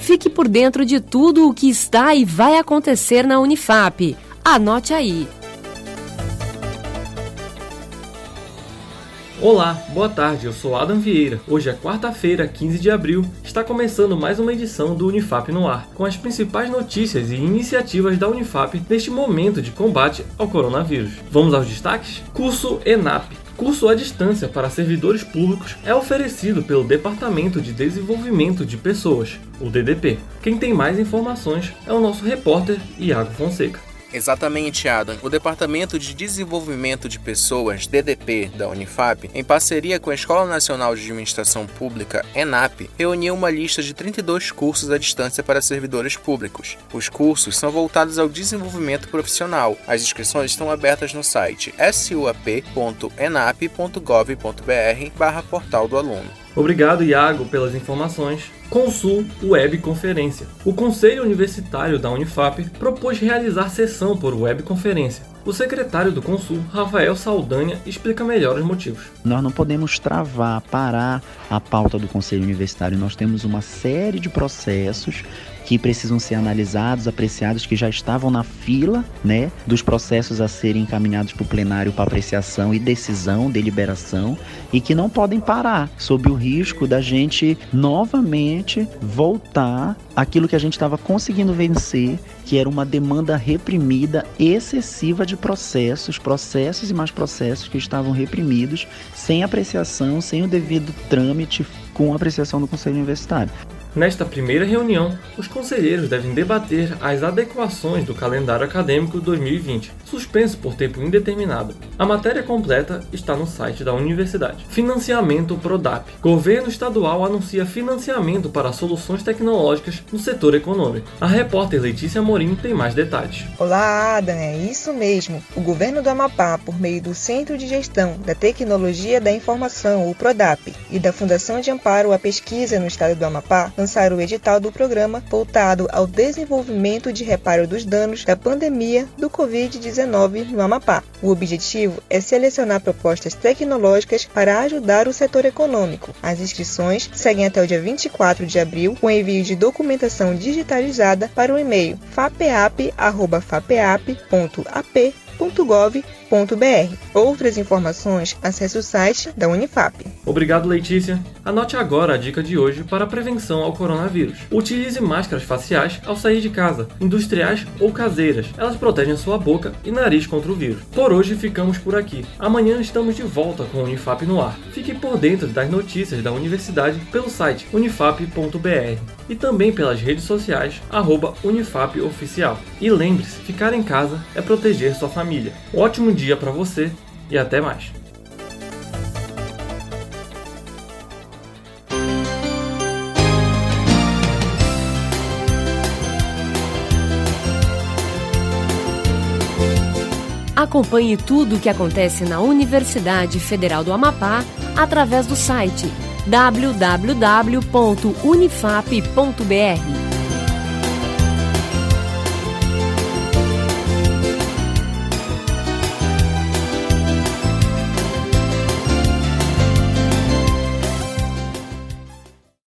Fique por dentro de tudo o que está e vai acontecer na Unifap. Anote aí. Olá, boa tarde, eu sou Adam Vieira. Hoje é quarta-feira, 15 de abril. Está começando mais uma edição do Unifap no ar, com as principais notícias e iniciativas da Unifap neste momento de combate ao coronavírus. Vamos aos destaques? Curso ENAP. Curso à distância para servidores públicos é oferecido pelo Departamento de Desenvolvimento de Pessoas, o DDP. Quem tem mais informações é o nosso repórter Iago Fonseca. Exatamente, Adam. O Departamento de Desenvolvimento de Pessoas, DDP, da Unifap, em parceria com a Escola Nacional de Administração Pública, ENAP, reuniu uma lista de 32 cursos à distância para servidores públicos. Os cursos são voltados ao desenvolvimento profissional. As inscrições estão abertas no site suap.enap.gov.br barra portal do aluno. Obrigado, Iago, pelas informações. Consul Web Conferência. O Conselho Universitário da Unifap propôs realizar sessão por webconferência. O secretário do Consul, Rafael Saldanha, explica melhor os motivos. Nós não podemos travar, parar a pauta do Conselho Universitário. Nós temos uma série de processos que precisam ser analisados, apreciados, que já estavam na fila, né, dos processos a serem encaminhados para o plenário para apreciação e decisão, deliberação, e que não podem parar, sob o risco da gente novamente voltar aquilo que a gente estava conseguindo vencer, que era uma demanda reprimida excessiva de processos, processos e mais processos que estavam reprimidos, sem apreciação, sem o devido trâmite com apreciação do Conselho Universitário. Nesta primeira reunião, os conselheiros devem debater as adequações do calendário acadêmico 2020, suspenso por tempo indeterminado. A matéria completa está no site da universidade. Financiamento Prodap. Governo estadual anuncia financiamento para soluções tecnológicas no setor econômico. A repórter Letícia Morim tem mais detalhes. Olá, Adam, é isso mesmo. O governo do Amapá, por meio do Centro de Gestão da Tecnologia da Informação, o Prodap, e da Fundação de Amparo à Pesquisa no estado do Amapá, lançar o edital do programa voltado ao desenvolvimento de reparo dos danos da pandemia do Covid-19 no Amapá. O objetivo é selecionar propostas tecnológicas para ajudar o setor econômico. As inscrições seguem até o dia 24 de abril, com envio de documentação digitalizada para o e-mail fapeap.fapeap.ap.gov.br Outras informações, acesse o site da Unifap. Obrigado, Letícia. Anote agora a dica de hoje para a prevenção ao coronavírus. Utilize máscaras faciais ao sair de casa, industriais ou caseiras. Elas protegem sua boca e nariz contra o vírus. Por hoje ficamos por aqui. Amanhã estamos de volta com o Unifap no ar. Fique por dentro das notícias da universidade pelo site unifap.br e também pelas redes sociais @unifapoficial. E lembre-se, ficar em casa é proteger sua família. Um ótimo dia para você e até mais. Acompanhe tudo o que acontece na Universidade Federal do Amapá através do site www.unifap.br.